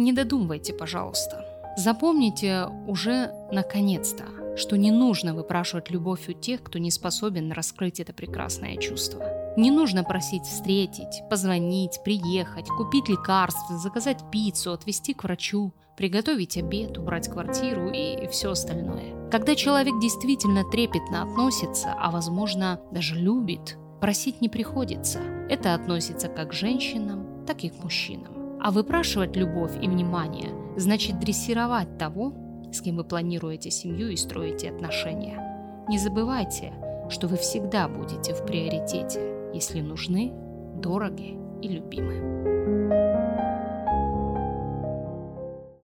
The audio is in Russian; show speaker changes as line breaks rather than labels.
Не додумывайте, пожалуйста. Запомните уже наконец-то, что не нужно выпрашивать любовь у тех, кто не способен раскрыть это прекрасное чувство. Не нужно просить встретить, позвонить, приехать, купить лекарства, заказать пиццу, отвезти к врачу, приготовить обед, убрать квартиру и все остальное. Когда человек действительно трепетно относится, а возможно даже любит, просить не приходится. Это относится как к женщинам, так и к мужчинам. А выпрашивать любовь и внимание значит дрессировать того, с кем вы планируете семью и строите отношения. Не забывайте, что вы всегда будете в приоритете, если нужны, дороги и любимы.